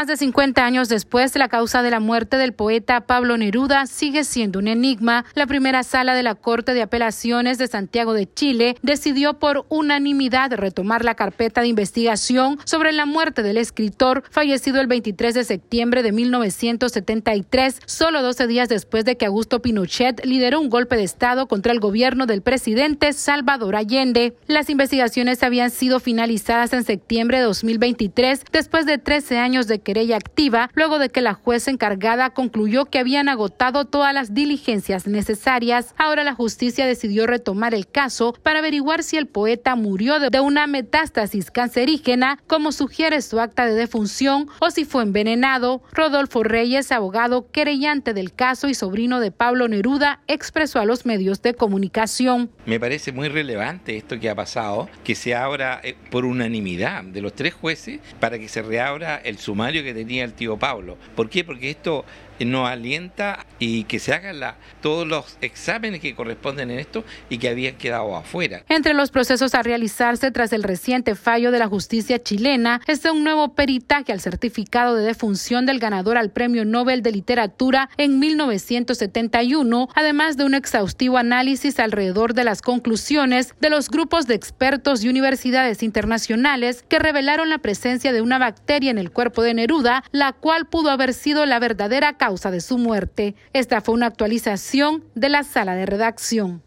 Más de 50 años después, la causa de la muerte del poeta Pablo Neruda sigue siendo un enigma. La primera sala de la Corte de Apelaciones de Santiago de Chile decidió por unanimidad retomar la carpeta de investigación sobre la muerte del escritor fallecido el 23 de septiembre de 1973, solo 12 días después de que Augusto Pinochet lideró un golpe de Estado contra el gobierno del presidente Salvador Allende. Las investigaciones habían sido finalizadas en septiembre de 2023, después de 13 años de querella activa luego de que la jueza encargada concluyó que habían agotado todas las diligencias necesarias. Ahora la justicia decidió retomar el caso para averiguar si el poeta murió de una metástasis cancerígena, como sugiere su acta de defunción, o si fue envenenado. Rodolfo Reyes, abogado querellante del caso y sobrino de Pablo Neruda, expresó a los medios de comunicación. Me parece muy relevante esto que ha pasado, que se abra eh, por unanimidad de los tres jueces para que se reabra el sumario que tenía el tío Pablo. ¿Por qué? Porque esto nos alienta y que se hagan la, todos los exámenes que corresponden en esto y que habían quedado afuera. Entre los procesos a realizarse tras el reciente fallo de la justicia chilena está un nuevo peritaje al certificado de defunción del ganador al Premio Nobel de Literatura en 1971, además de un exhaustivo análisis alrededor de las conclusiones de los grupos de expertos y universidades internacionales que revelaron la presencia de una bacteria en el cuerpo de Neruda, la cual pudo haber sido la verdadera causa de su muerte. Esta fue una actualización de la sala de redacción.